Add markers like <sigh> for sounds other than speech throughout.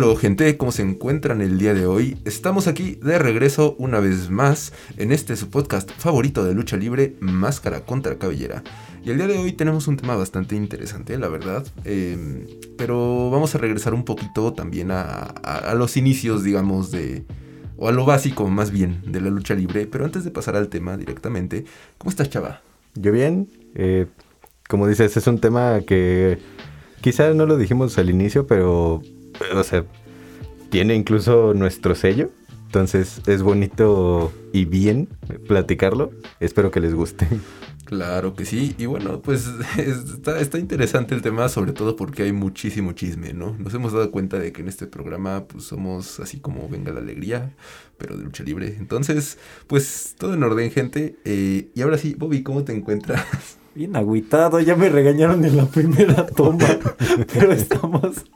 Aló, gente, ¿cómo se encuentran el día de hoy? Estamos aquí de regreso una vez más en este su podcast favorito de lucha libre, Máscara contra Cabellera. Y el día de hoy tenemos un tema bastante interesante, la verdad. Em, pero vamos a regresar un poquito también a, los inicios, digamos, de... O a lo básico, más bien, de la lucha libre. Pero antes de pasar al tema directamente, ¿cómo estás, chava? Yo bien. Eh, como dices, es un tema que quizás no lo dijimos al inicio, pero, o sea, tiene incluso nuestro sello. Entonces es bonito y bien platicarlo. Espero que les guste. Claro que sí. Y bueno, pues <laughs> está, interesante el tema, sobre todo porque hay muchísimo chisme, ¿no? Nos hemos dado cuenta de que en este programa pues somos así como venga la alegría, pero de lucha libre. Entonces, pues todo en orden, gente. Eh, y ahora sí, Bobby, ¿cómo te encuentras? <laughs> Bien agüitado, ya me regañaron en la primera toma, <laughs> pero estamos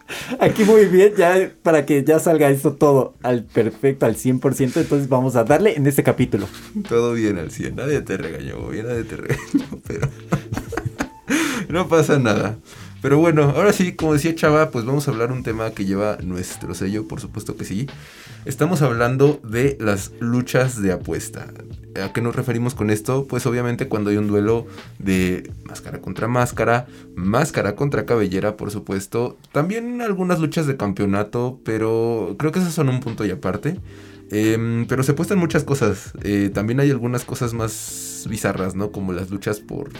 aquí muy bien, ya para que ya salga esto todo al perfecto, al 100%, entonces vamos a darle en este capítulo. Todo bien al 100, nadie te regañó, bien, nadie te regañó, pero <laughs> no pasa nada. Pero bueno, ahora sí, como decía Chava, pues vamos a hablar un tema que lleva nuestro sello, por supuesto que sí. Estamos hablando de las luchas de apuesta. ¿A qué nos referimos con esto? Pues obviamente cuando hay un duelo de máscara contra máscara, máscara contra cabellera, por supuesto. También algunas luchas de campeonato, pero creo que esas son un punto y aparte. Em, pero se apuestan muchas cosas. Eh, también hay algunas cosas más bizarras, ¿no? Como las luchas por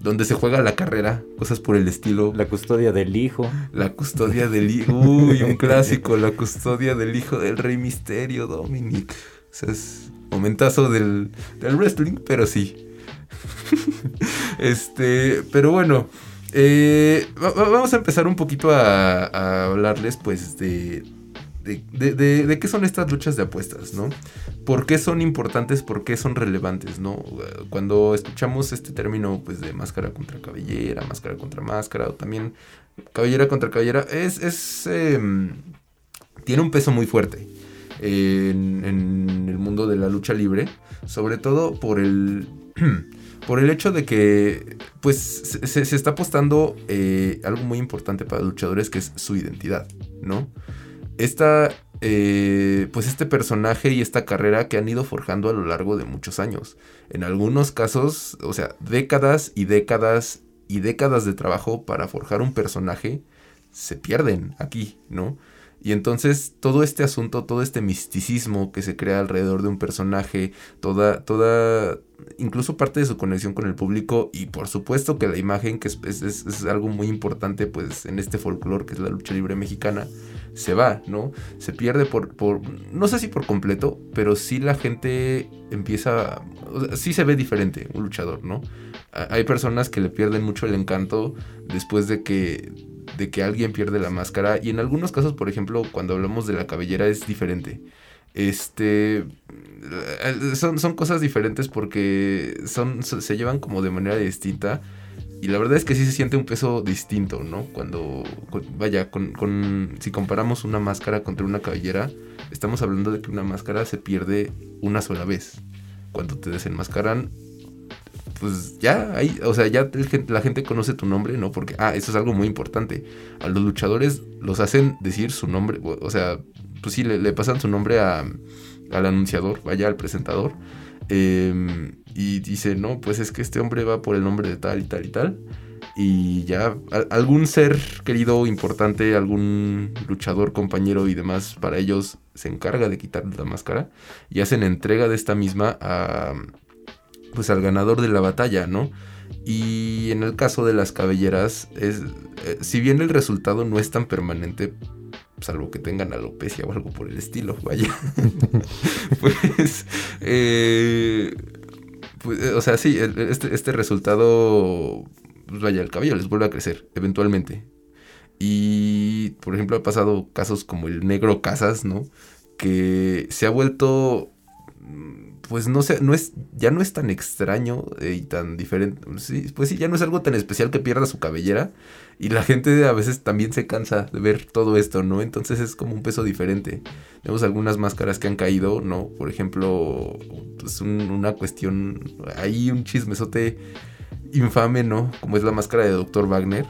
donde se juega la carrera, cosas por el estilo. La custodia del hijo. La custodia del hijo. Uy, un clásico, la custodia del hijo del rey misterio, Dominic. O sea, es momentazo del, del wrestling, pero sí. <laughs> este, pero bueno. Eh, vamos a empezar un poquito a, a hablarles pues de, de, qué son estas luchas de apuestas, ¿no? ¿Por qué son importantes? ¿Por qué son relevantes, ¿no? Cuando escuchamos este término, pues, de máscara contra cabellera, máscara contra máscara, o también cabellera contra cabellera, es, es em, tiene un peso muy fuerte en, el mundo de la lucha libre, sobre todo por el... <clears throat> por el hecho de que pues se, está apostando eh, algo muy importante para luchadores que es su identidad, ¿no? Esta, eh, pues este personaje y esta carrera que han ido forjando a lo largo de muchos años. En algunos casos, o sea, décadas y décadas y décadas de trabajo para forjar un personaje se pierden aquí, ¿no? Y entonces todo este asunto, todo este misticismo que se crea alrededor de un personaje, toda, toda, incluso parte de su conexión con el público y por supuesto que la imagen, que es, es algo muy importante pues en este folclore que es la lucha libre mexicana, se va, ¿no? Se pierde por, por, no sé si por completo, pero sí la gente empieza, sí se ve diferente un luchador, ¿no? Hay personas que le pierden mucho el encanto después de que, de que alguien pierde la máscara y en algunos casos, por ejemplo, cuando hablamos de la cabellera es diferente. Este son, son cosas diferentes porque son, se llevan como de manera distinta y la verdad es que sí se siente un peso distinto, ¿no? Cuando, vaya, con, si comparamos una máscara contra una cabellera, estamos hablando de que una máscara se pierde una sola vez. Cuando te desenmascaran, pues ya, hay, o sea, ya la gente conoce tu nombre, ¿no? Porque, ah, eso es algo muy importante. A los luchadores los hacen decir su nombre, o, sea, pues sí, le, pasan su nombre a, al anunciador, vaya, al presentador. Eh, y dice, no, pues es que este hombre va por el nombre de tal y tal y tal. Y ya algún ser querido, importante, algún luchador, compañero y demás, para ellos se encarga de quitarle la máscara y hacen entrega de esta misma a, pues al ganador de la batalla, ¿no? Y en el caso de las cabelleras, es, eh, si bien el resultado no es tan permanente, salvo que tengan alopecia o algo por el estilo, vaya, <laughs> pues eh, pues, eh, o sea, sí, este, este, resultado, pues vaya, el cabello les vuelve a crecer, eventualmente. Y, por ejemplo, ha pasado casos como el negro Casas, ¿no? Que se ha vuelto, pues no sé, no es, ya no es tan extraño eh, y tan diferente. pues sí, ya no es algo tan especial que pierda su cabellera. Y la gente a veces también se cansa de ver todo esto, ¿no? Entonces es como un peso diferente. Tenemos algunas máscaras que han caído, ¿no? Por ejemplo, pues una cuestión, hay un chismesote infame, ¿no? Como es la máscara de Dr. Wagner,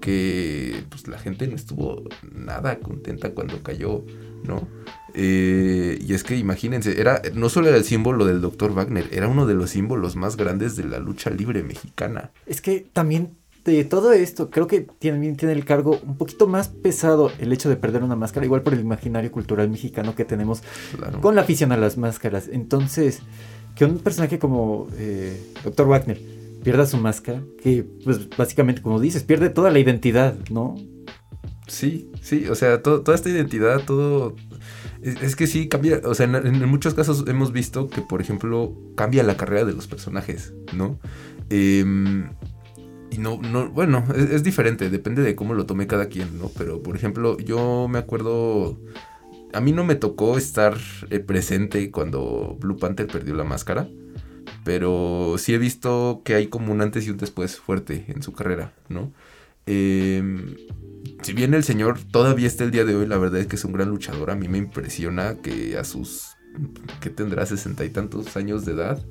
que pues la gente no estuvo nada contenta cuando cayó, ¿no? Eh, y es que imagínense, era no solo era el símbolo del Dr. Wagner, era uno de los símbolos más grandes de la lucha libre mexicana. Es que también de todo esto, creo que también tiene el cargo un poquito más pesado el hecho de perder una máscara, igual por el imaginario cultural mexicano que tenemos Claro. con la afición a las máscaras. Entonces, que un personaje como eh, Dr. Wagner pierda su máscara, que pues básicamente, como dices, pierde toda la identidad, ¿no? Sí, sí, o sea, to- toda esta identidad, todo... Es, que sí, cambia, o sea, en, muchos casos hemos visto que, por ejemplo, cambia la carrera de los personajes, ¿no? Em, y no, no, bueno, es, es diferente, depende de cómo lo tome cada quien, ¿no? Pero, por ejemplo, yo me acuerdo, a mí no me tocó estar eh, presente cuando Blue Panther perdió la máscara, pero sí he visto que hay como un antes y un después fuerte en su carrera, ¿no? Em, si bien el señor todavía está el día de hoy, la verdad es que es un gran luchador. A mí me impresiona que a sus. que tendrá sesenta y tantos años de edad.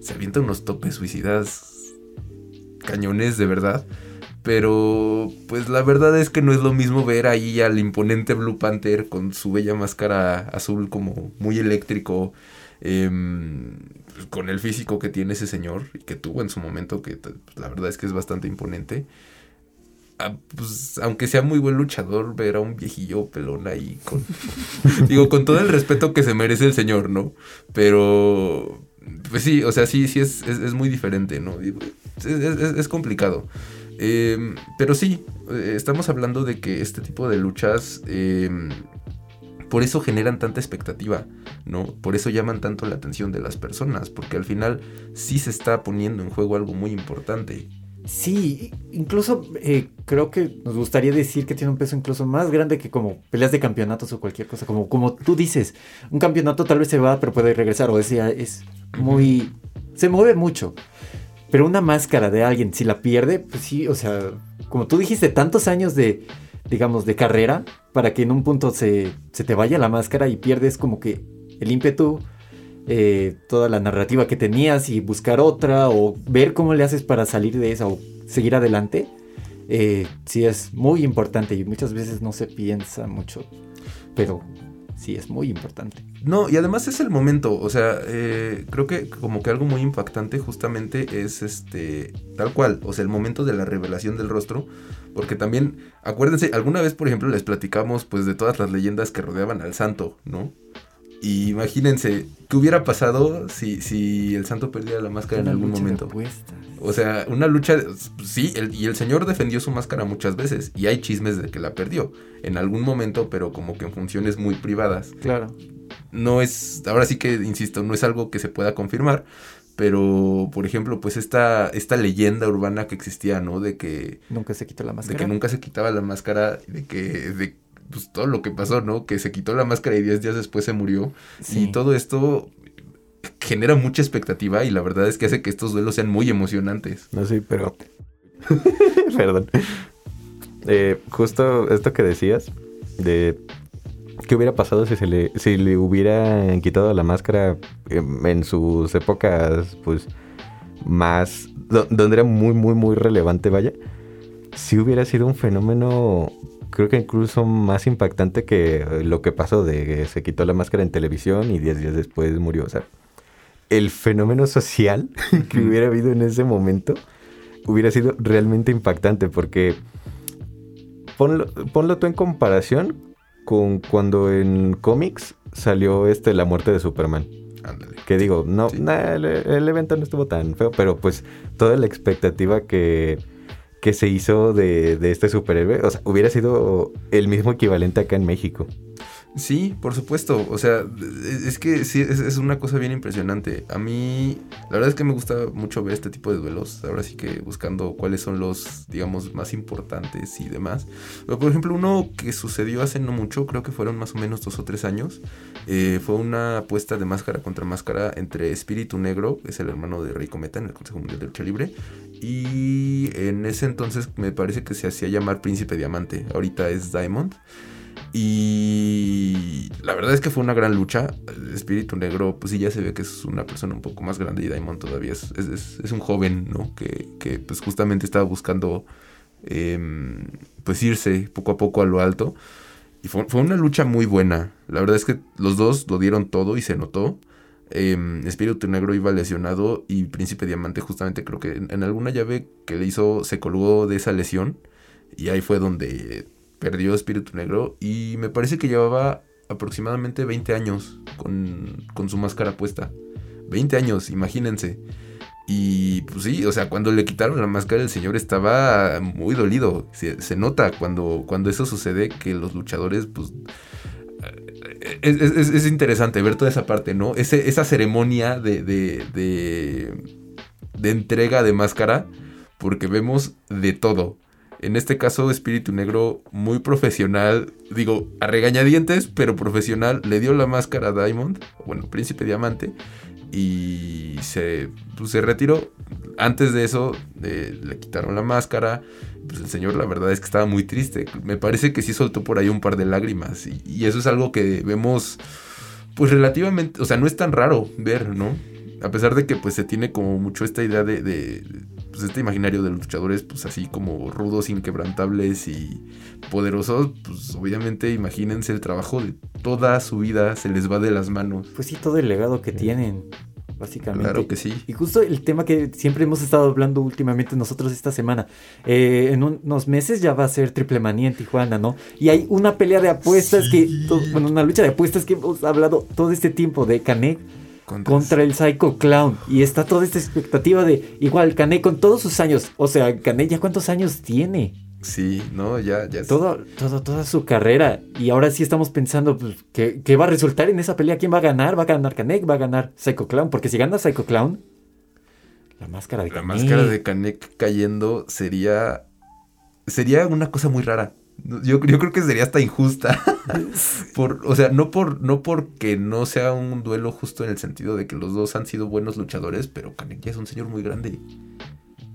Se avienta unos topes suicidas. cañones, de verdad. Pero, pues la verdad es que no es lo mismo ver ahí al imponente Blue Panther con su bella máscara azul, como muy eléctrico. em, con el físico que tiene ese señor y que tuvo en su momento, que pues, la verdad es que es bastante imponente pues, aunque sea muy buen luchador, ver a un viejillo pelón ahí con... <laughs> digo, con todo el respeto que se merece el señor, ¿no? Pero... Pues sí, o sea, sí, sí es, es, muy diferente, ¿no? Es, es- complicado. Eh, pero sí, eh, estamos hablando de que este tipo de luchas... eh, por eso generan tanta expectativa, ¿no? Por eso llaman tanto la atención de las personas, porque al final sí se está poniendo en juego algo muy importante. Sí, incluso eh, creo que nos gustaría decir que tiene un peso incluso más grande que como peleas de campeonatos o cualquier cosa. Como, como tú dices, un campeonato tal vez se va, pero puede regresar. O sea, es muy. Se mueve mucho. Pero una máscara de alguien, si la pierde, pues sí, o sea, como tú dijiste, tantos años de, digamos, de carrera para que en un punto se, se te vaya la máscara y pierdes como que el ímpetu, eh, toda la narrativa que tenías y buscar otra o ver cómo le haces para salir de esa o seguir adelante, eh, sí es muy importante y muchas veces no se piensa mucho, pero sí es muy importante. No, y además es el momento, o sea, eh, creo que como que algo muy impactante justamente es este, tal cual, o sea, el momento de la revelación del rostro, porque también, acuérdense, alguna vez, por ejemplo, les platicamos pues de todas las leyendas que rodeaban al santo, ¿no? Y imagínense, ¿qué hubiera pasado si, si el santo perdiera la máscara en algún lucha de momento? apuestas. O sea, una lucha, sí, el- y el señor defendió su máscara muchas veces, y hay chismes de que la perdió en algún momento, pero como que en funciones muy privadas Claro. no es, ahora sí que insisto, no es algo que se pueda confirmar, pero por ejemplo, pues esta, esta leyenda urbana que existía, ¿no? De que, Nunca se quitó la de máscara. que nunca se quitaba la máscara, de que, de pues, todo lo que pasó, ¿no? Que se quitó la máscara y 10 días después se murió. Sí. Y todo esto genera mucha expectativa y la verdad es que hace que estos duelos sean muy emocionantes. No, sí, pero. <laughs> Perdón. Eh, justo esto que decías, de qué hubiera pasado si se le, si le hubieran quitado la máscara em, en sus épocas, pues, más. do- donde era muy, muy, muy relevante, vaya. Si hubiera sido un fenómeno, creo que incluso más impactante que lo que pasó de que se quitó la máscara en televisión y 10 días después murió. O sea, el fenómeno social <laughs> que hubiera habido en ese momento hubiera sido realmente impactante porque ponlo, ponlo tú en comparación con cuando en cómics salió este La muerte de Superman. Ándale. Que digo, no, Sí. nah, el, el evento no estuvo tan feo, pero pues toda la expectativa que, que se hizo de, de este superhéroe, o sea, hubiera sido el mismo equivalente acá en México. Sí, por supuesto. O sea, es es que sí, es, es una cosa bien impresionante. A mí, la verdad es que me gusta mucho ver este tipo de duelos. Ahora sí que buscando cuáles son los, digamos, más importantes y demás. Pero, por ejemplo, uno que sucedió hace no mucho, creo que fueron más o menos dos o tres años, eh, fue una apuesta de máscara contra máscara entre Espíritu Negro, que es el hermano de Rey Cometa en el Consejo Mundial de Lucha Libre, y en ese entonces me parece que se hacía llamar Príncipe Diamante. Ahorita es Diamond. Y la verdad es que fue una gran lucha. Espíritu Negro, pues sí, ya se ve que es una persona un poco más grande y Diamond todavía es, es- un joven, ¿no? Que, que, pues justamente estaba buscando em, pues irse poco a poco a lo alto. Y fue, fue, una lucha muy buena. La verdad es que los dos lo dieron todo y se notó. Eh, Espíritu Negro iba lesionado y Príncipe Diamante justamente creo que en, alguna llave que le hizo se colgó de esa lesión y ahí fue donde perdió Espíritu Negro y me parece que llevaba aproximadamente 20 años con, con su máscara puesta. 20 años, imagínense. Y pues sí, o sea, cuando le quitaron la máscara el señor estaba muy dolido. Se, nota cuando, cuando eso sucede que los luchadores pues es, es, es, interesante ver toda esa parte, ¿no? Ese, esa ceremonia de, de, de, entrega de máscara, porque vemos de todo. En este caso, Espíritu Negro, muy profesional, digo, a regañadientes, pero profesional, le dio la máscara a Diamond, bueno, Príncipe Diamante, y se, pues, se retiró. Antes de eso, eh, le quitaron la máscara, pues el señor la verdad es que estaba muy triste. Me parece que sí soltó por ahí un par de lágrimas. Y, eso es algo que vemos, pues relativamente, o sea, no es tan raro ver, ¿no? A pesar de que pues se tiene como mucho esta idea de, de pues este imaginario de los luchadores, pues así como rudos, inquebrantables y poderosos, pues obviamente imagínense el trabajo de toda su vida se les va de las manos. Pues sí, todo el legado que tienen básicamente. Claro que sí. Y justo el tema que siempre hemos estado hablando últimamente nosotros esta semana. Eh, en un, unos meses ya va a ser Triple Manía en Tijuana, ¿no? Y hay una pelea de apuestas sí. que. Bueno, una lucha de apuestas que hemos hablado todo este tiempo de Canek. Contra, contra el Psycho Clown. Y está toda esta expectativa de. Igual, Canek con todos sus años. O sea, Canek ya cuántos años tiene. Sí, no, ya, ya. Todo, todo, toda su carrera. Y ahora sí estamos pensando, pues, ¿qué, ¿qué, va a resultar en esa pelea? ¿Quién va a ganar? ¿Va a ganar Kanek? ¿Va a ganar Psycho Clown? Porque si gana Psycho Clown, la máscara de La máscara de Kanek cayendo sería. Sería una cosa muy rara. Yo, yo creo que sería hasta injusta. <laughs> <laughs> por, o sea, no, por, no porque no sea un duelo justo en el sentido de que los dos han sido buenos luchadores, pero Kanek ya es un señor muy grande.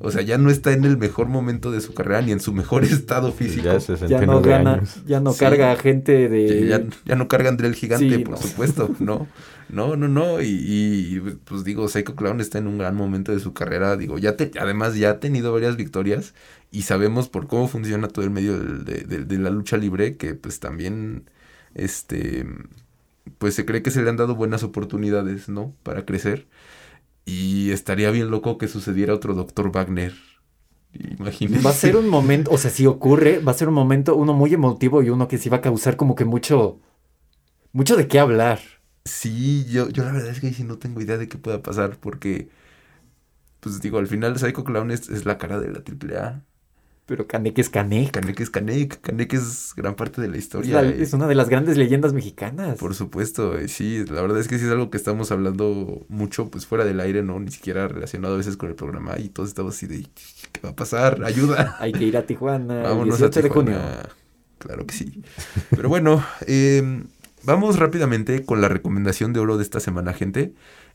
O sea, ya no está en el mejor momento de su carrera ni en su mejor estado físico. Ya, ya no gana, años. ya no sí. carga gente de. Ya, ya, no carga André el Gigante, sí, por no. supuesto, no. <laughs> No, no, no. Y, pues digo, Psycho Clown está en un gran momento de su carrera. Digo, ya te, además ya ha tenido varias victorias. Y sabemos por cómo funciona todo el medio de, de, de la lucha libre. Que pues también. Este. Pues se cree que se le han dado buenas oportunidades, ¿no? Para crecer. Y estaría bien loco que sucediera otro Dr. Wagner. Imagínense. Va a ser un momento, o sea, si ocurre, va a ser un momento, uno muy emotivo y uno que sí va a causar como que mucho, mucho de qué hablar. Sí, yo, yo la verdad es que sí no tengo idea de qué pueda pasar porque, pues digo, al final Psycho Clown es, es la cara de la AAA. Pero Kanek es Kanek. Kanek es Kanek. Kanek es gran parte de la historia. Es, la, es, una de las grandes leyendas mexicanas. Por supuesto, sí. La verdad es que sí es algo que estamos hablando mucho, pues fuera del aire, ¿no? Ni siquiera relacionado a veces con el programa. Y todos estamos así de, ¿qué va a pasar? Ayuda. <laughs> Hay que ir a Tijuana. Vámonos el 18 a Tijuana. de junio. Claro que sí. Pero bueno, eh, vamos rápidamente con la recomendación de oro de esta semana, gente.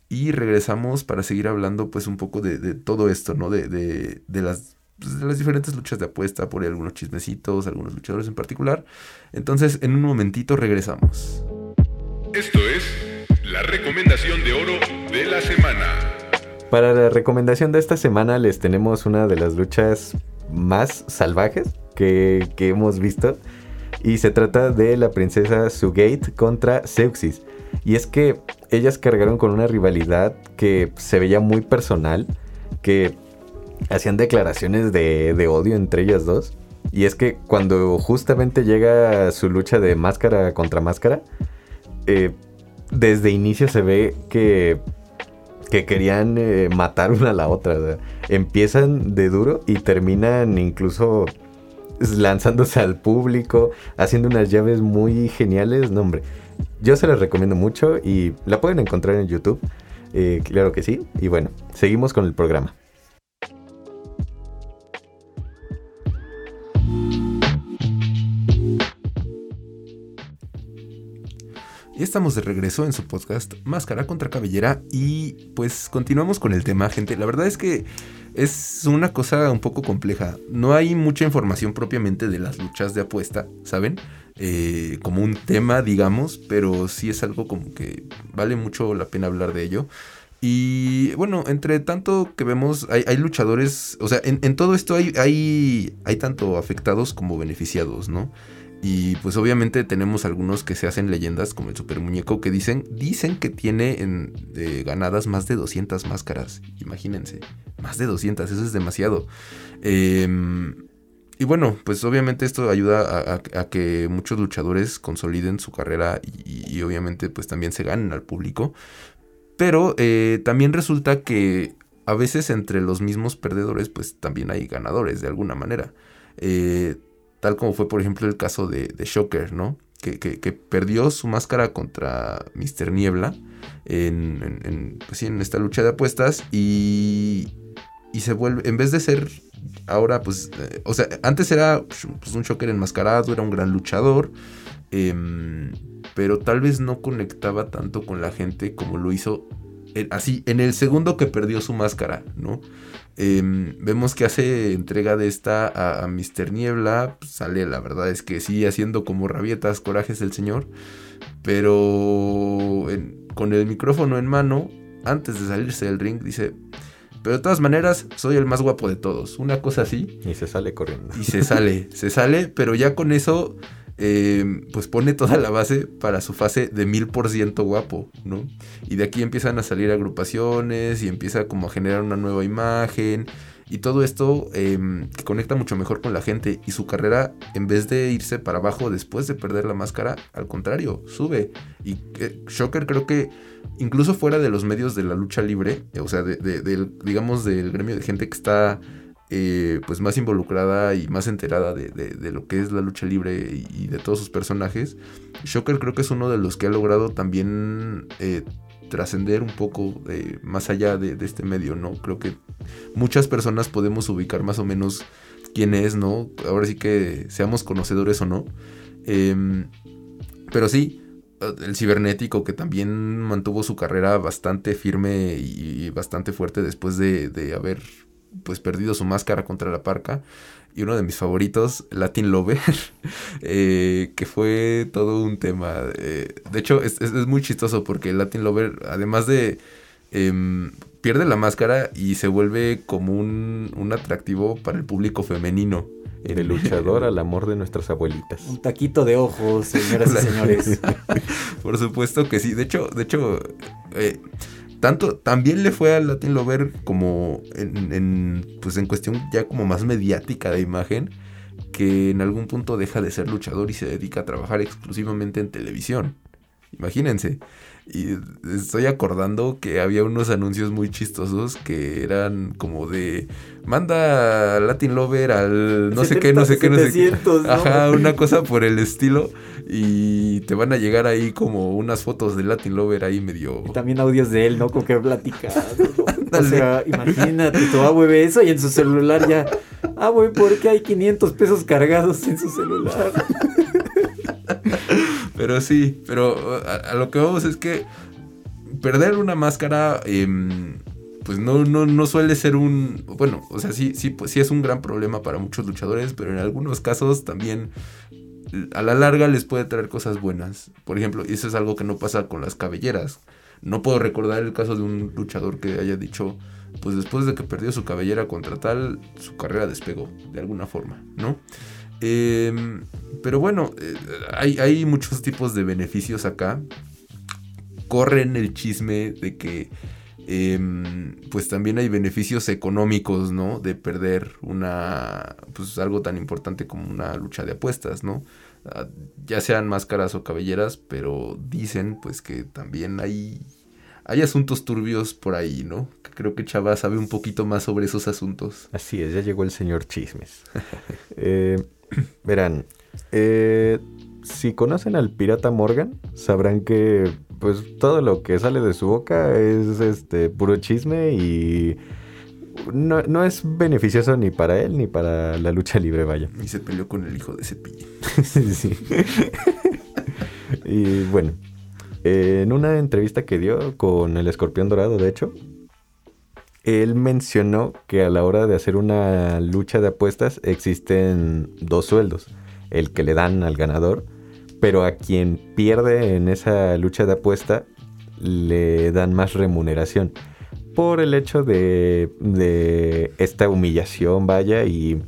Y regresamos para seguir hablando, pues, un poco de, de todo esto, ¿no? De, de, de las pues, de las diferentes luchas de apuesta, por ahí algunos chismecitos, algunos luchadores en particular. Entonces, en un momentito regresamos. Esto es la recomendación de oro de la semana. Para la recomendación de esta semana les tenemos una de las luchas más salvajes que, que hemos visto. Y se trata de la princesa Sugate contra Zeuxis. Y es que ellas cargaron con una rivalidad que se veía muy personal, que hacían declaraciones de, odio entre ellas dos. Y es que cuando justamente llega su lucha de máscara contra máscara, eh, desde inicio se ve que, que querían eh, matar una a la otra. Empiezan de duro y terminan incluso <laughs> lanzándose al público, haciendo unas llaves muy geniales. No, hombre, yo se las recomiendo mucho y la pueden encontrar en YouTube. Eh, claro que sí. Y bueno, seguimos con el programa. Y estamos de regreso en su podcast Máscara contra Cabellera y pues continuamos con el tema, gente. La verdad es que es una cosa un poco compleja. No hay mucha información propiamente de las luchas de apuesta, ¿saben? Eh, como un tema, digamos, pero sí es algo como que vale mucho la pena hablar de ello. Y bueno, entre tanto que vemos, hay, hay luchadores, o sea, en, en todo esto hay, hay, hay tanto afectados como beneficiados, ¿no? Y pues obviamente tenemos algunos que se hacen leyendas como el Super Muñeco que dicen, dicen que tiene en, ganadas más de 200 máscaras. Imagínense, más de 200, eso es demasiado. Em, y bueno, pues obviamente esto ayuda a, que muchos luchadores consoliden su carrera y, y obviamente pues también se ganen al público. Pero eh, también resulta que a veces entre los mismos perdedores pues también hay ganadores de alguna manera. Eh, tal como fue por ejemplo el caso de, de Shocker, ¿no? Que, que- perdió su máscara contra Mr. Niebla en, en- en, pues en esta lucha de apuestas y, y se vuelve, en vez de ser ahora pues, eh, o sea, antes era pues, un Shocker enmascarado, era un gran luchador, em, pero tal vez no conectaba tanto con la gente como lo hizo así en el segundo que perdió su máscara, ¿no? Em, vemos que hace entrega de esta a, a Mr. Niebla. pues, sale, la verdad es que sí, haciendo como rabietas, corajes el señor. Pero en- con el micrófono en mano, antes de salirse del ring, dice: Pero de todas maneras, soy el más guapo de todos. Una cosa así. Y se sale corriendo. Y se sale, se sale, pero ya con eso, eh, pues pone toda la base para su fase de mil por ciento guapo, ¿no? Y de aquí empiezan a salir agrupaciones y empieza como a generar una nueva imagen. Y todo esto eh, que conecta mucho mejor con la gente. Y su carrera, en vez de irse para abajo después de perder la máscara, al contrario, sube. Y eh, Shocker creo que incluso fuera de los medios de la lucha libre, o sea, de- de- del, digamos, del gremio de gente que está eh, pues más involucrada y más enterada de, de- lo que es la lucha libre y, y de todos sus personajes, Shocker creo que es uno de los que ha logrado también eh, trascender un poco eh, más allá de, de este medio, ¿no? Creo que muchas personas podemos ubicar más o menos quién es, ¿no? Ahora sí que seamos conocedores o no. Em, pero sí, el cibernético que también mantuvo su carrera bastante firme y bastante fuerte después de, de haber pues perdido su máscara contra la parca. Y uno de mis favoritos, Latin Lover, <laughs> eh, que fue todo un tema. eh, de hecho, es, es- es muy chistoso porque Latin Lover, además de... em, pierde la máscara y se vuelve como un, un atractivo para el público femenino. De luchador al amor de nuestras abuelitas. Un taquito de ojos, señoras y <laughs> señores. Por supuesto que sí. De hecho, de hecho, eh, tanto también le fue a Latin Lover como en, en, pues en cuestión ya como más mediática de imagen, que en algún punto deja de ser luchador y se dedica a trabajar exclusivamente en televisión. Imagínense. Y estoy acordando que había unos anuncios muy chistosos que eran como de manda Latin Lover al no sé qué, no sé qué, no sé qué. 700, ¿no? Ajá, una cosa por el estilo. Y te van a llegar ahí como unas fotos de Latin Lover ahí medio. Y también audios de él, ¿no? Con que platicando. ¿no? <laughs> O sea, imagínate, tu abue ve eso y en su celular ya. Ah, güey, ¿por qué hay 500 pesos cargados en su celular? <laughs> Pero sí, pero a, lo que vamos es que perder una máscara, em, pues no, no, no suele ser un. Bueno, o sea, sí, sí, pues sí es un gran problema para muchos luchadores, pero en algunos casos también a la larga les puede traer cosas buenas. Por ejemplo, y eso es algo que no pasa con las cabelleras. No puedo recordar el caso de un luchador que haya dicho, pues después de que perdió su cabellera contra tal, su carrera despegó, de alguna forma, ¿no? Em, pero bueno, eh, hay, hay muchos tipos de beneficios acá. Corren el chisme de que em, pues también hay beneficios económicos, ¿no? De perder una, pues algo tan importante como una lucha de apuestas, ¿no? Ah, ya sean máscaras o cabelleras, pero dicen pues que también hay, hay asuntos turbios por ahí, ¿no? Creo que Chava sabe un poquito más sobre esos asuntos. Así es, ya llegó el señor Chismes. <laughs> Eh, <clears throat> verán, eh, si conocen al pirata Morgan, sabrán que pues todo lo que sale de su boca es este puro chisme y no, no es beneficioso ni para él ni para la lucha libre, vaya. Y se peleó con el hijo de Cepillín. <laughs> Sí, sí. <laughs> y bueno, eh, en una entrevista que dio con el escorpión dorado, de hecho, él mencionó que a la hora de hacer una lucha de apuestas existen dos sueldos. El que le dan al ganador, pero a quien pierde en esa lucha de apuesta le dan más remuneración por el hecho de, esta humillación, vaya, y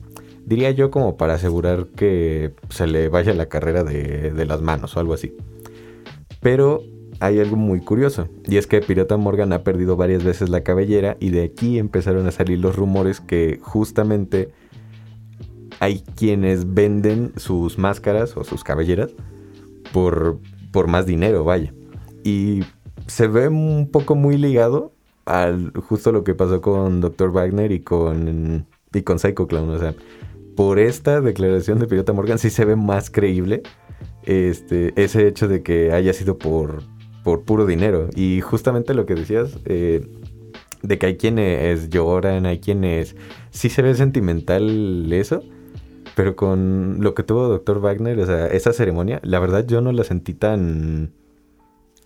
diría yo como para asegurar que se le vaya la carrera de, de las manos o algo así. Pero hay algo muy curioso, y es que Pirata Morgan ha perdido varias veces la cabellera y de aquí empezaron a salir los rumores que justamente hay quienes venden sus máscaras o sus cabelleras por, por más dinero, vaya. Y se ve un poco muy ligado al justo lo que pasó con Dr. Wagner y con, y con Psycho Clown. O sea, por esta declaración de Pirata Morgan sí se ve más creíble este, ese hecho de que haya sido por, por puro dinero. Y justamente lo que decías, eh, de que hay quienes lloran, hay quienes... Sí se ve sentimental eso, pero con lo que tuvo Dr. Wagner, o sea, esa ceremonia, la verdad yo no la sentí tan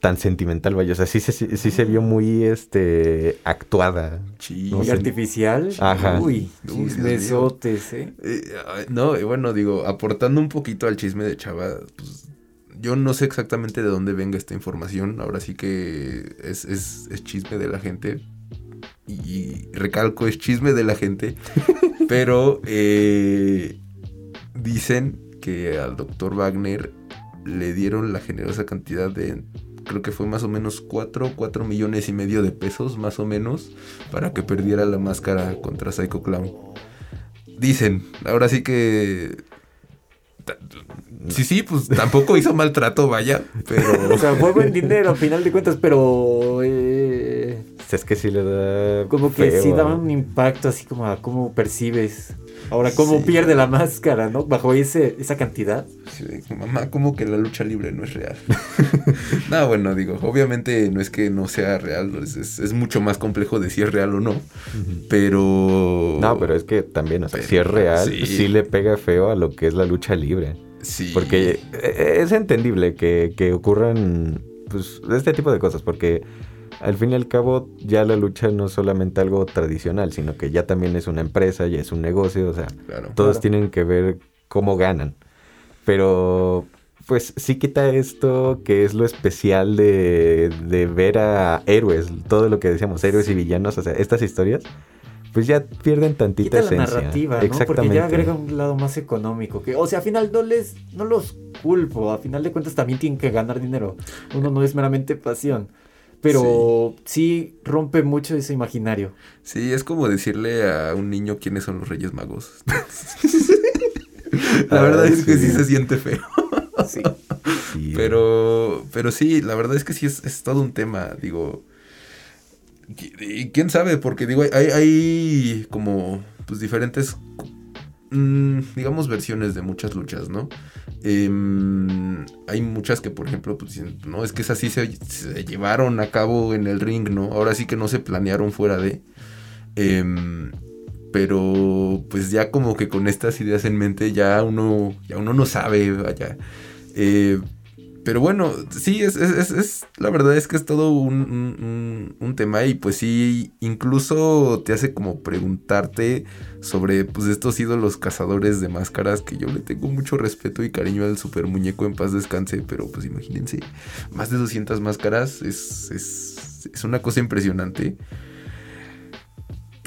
tan sentimental, vaya. O sea, sí se, sí se vio muy este actuada. Sí. Muy sé. artificial. Ajá. Uy, chismesotes, ¿eh? Eh, no, y bueno, digo, aportando un poquito al chisme de Chava, pues yo no sé exactamente de dónde venga esta información. Ahora sí que es, es, es chisme de la gente. Y, recalco, es chisme de la gente. <laughs> pero eh, dicen que al doctor Wagner le dieron la generosa cantidad de creo que fue más o menos 4, 4 millones y medio de pesos, más o menos, para que perdiera la máscara contra Psycho Clown. Dicen, ahora sí que... Sí, sí, pues tampoco hizo maltrato, vaya, pero... O sea, fue buen dinero al final de cuentas, pero eh, Es que sí le da. como que feo, sí daba un impacto así como a cómo percibes. Ahora, cómo Sí. pierde la máscara, ¿no? Bajo ese, esa cantidad. Sí, Mamá, como que la lucha libre no es real. <laughs> no, bueno, digo, obviamente no es que no sea real, es, es- es mucho más complejo de si es real o no, pero... No, pero es que también, o sea, Pero, si es real, sí. sí. le pega feo a lo que es la lucha libre. Sí. Porque eh, es entendible que, que ocurran pues, este tipo de cosas, porque al fin y al cabo ya la lucha no es solamente algo tradicional, sino que ya también es una empresa, ya es un negocio, o sea, Claro. todos Claro. tienen que ver cómo ganan. Pero pues sí quita esto que es lo especial de, de ver a héroes, todo lo que decíamos, héroes y villanos, o sea, estas historias, pues ya pierden tantita Quita la esencia. narrativa, ¿no? Exactamente. Porque ya agrega un lado más económico. Que, o sea, al final no les, no los culpo. A final de cuentas también tienen que ganar dinero. Uno no es meramente pasión. Pero sí, rompe mucho ese imaginario. Sí, es como decirle a un niño quiénes son los Reyes Magos. <laughs> la Ah, verdad es que sí. sí se siente feo. Sí. Sí. Pero, pero sí, la verdad es que sí es, es todo un tema, digo. Y quién sabe, porque digo, hay, como pues diferentes, mm, digamos, versiones de muchas luchas, ¿no? Em, hay muchas que, por ejemplo, pues dicen, no, es que esas sí se, se llevaron a cabo en el ring, ¿no? Ahora sí que no se planearon fuera de. Em, pero pues ya como que con estas ideas en mente ya uno, ya uno no sabe, vaya. Eh, pero bueno, sí, es, es, es- la verdad es que es todo un, un- tema y pues sí, incluso te hace como preguntarte sobre pues estos ídolos cazadores de máscaras que yo le tengo mucho respeto y cariño al super muñeco en paz descanse, pero pues imagínense, más de 200 máscaras es, es, es una cosa impresionante.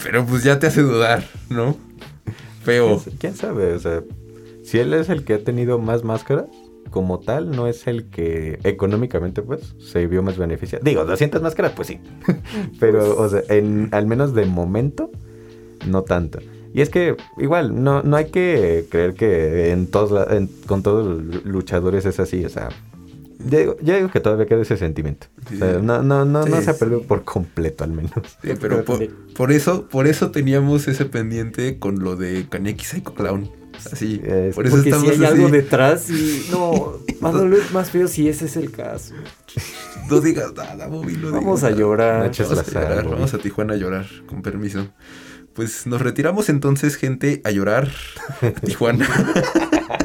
Pero pues ya te hace dudar, ¿no? Feo. ¿Quién, quién sabe? O sea, si él es el que ha tenido más máscaras, como tal, no es el que económicamente, pues, se vio más beneficiado. Digo, 200 máscaras, pues sí. <laughs> Pero, o sea, en, al menos de momento, no tanto. Y es que, igual, no, no hay que creer que en todos, la- en- con todos los luchadores es así, o sea... Yo digo, que todavía queda ese sentimiento. Sí. O sea, no, no, no, no se ha sí. perdido por completo, al menos. Sí, pero por, por eso, por eso teníamos ese pendiente con lo de Kaneki Psycho Clown. Así, Es- por eso Porque si hay así. algo detrás y no, <laughs> más feo si ese es el caso. <laughs> No digas nada, Bobby, no Vamos digas a nada. llorar. Eches Vamos a llorar, vamos a Tijuana a llorar, con permiso. Pues nos retiramos entonces, gente, a llorar a Tijuana. <laughs>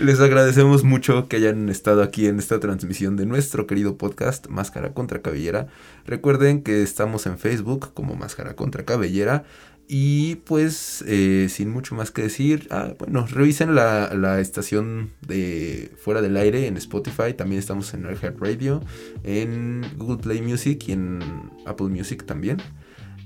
Les agradecemos mucho que hayan estado aquí en esta transmisión de nuestro querido podcast Máscara contra Cabellera. Recuerden que estamos en Facebook como Máscara contra Cabellera Y pues, eh, sin mucho más que decir, ah, bueno, revisen la, la estación de Fuera del Aire en Spotify. También estamos en Airhead Radio, en Google Play Music y en Apple Music también.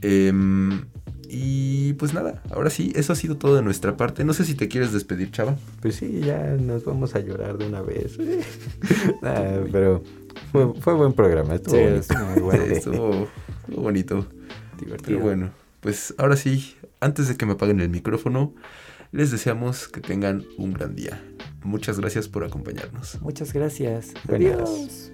Em, y pues nada, ahora sí, eso ha sido todo de nuestra parte. No sé si te quieres despedir, chava. Pues sí, ya nos vamos a llorar de una vez. <laughs> <laughs> Ah, pero fue, fue buen programa. Estuvo Sí, estuvo muy bueno. Sí, estuvo, estuvo bonito. <laughs> Divertido. Pero bueno, pues ahora sí, antes de que me apaguen el micrófono, les deseamos que tengan un gran día. Muchas gracias por acompañarnos. Muchas gracias. Buenas. Adiós.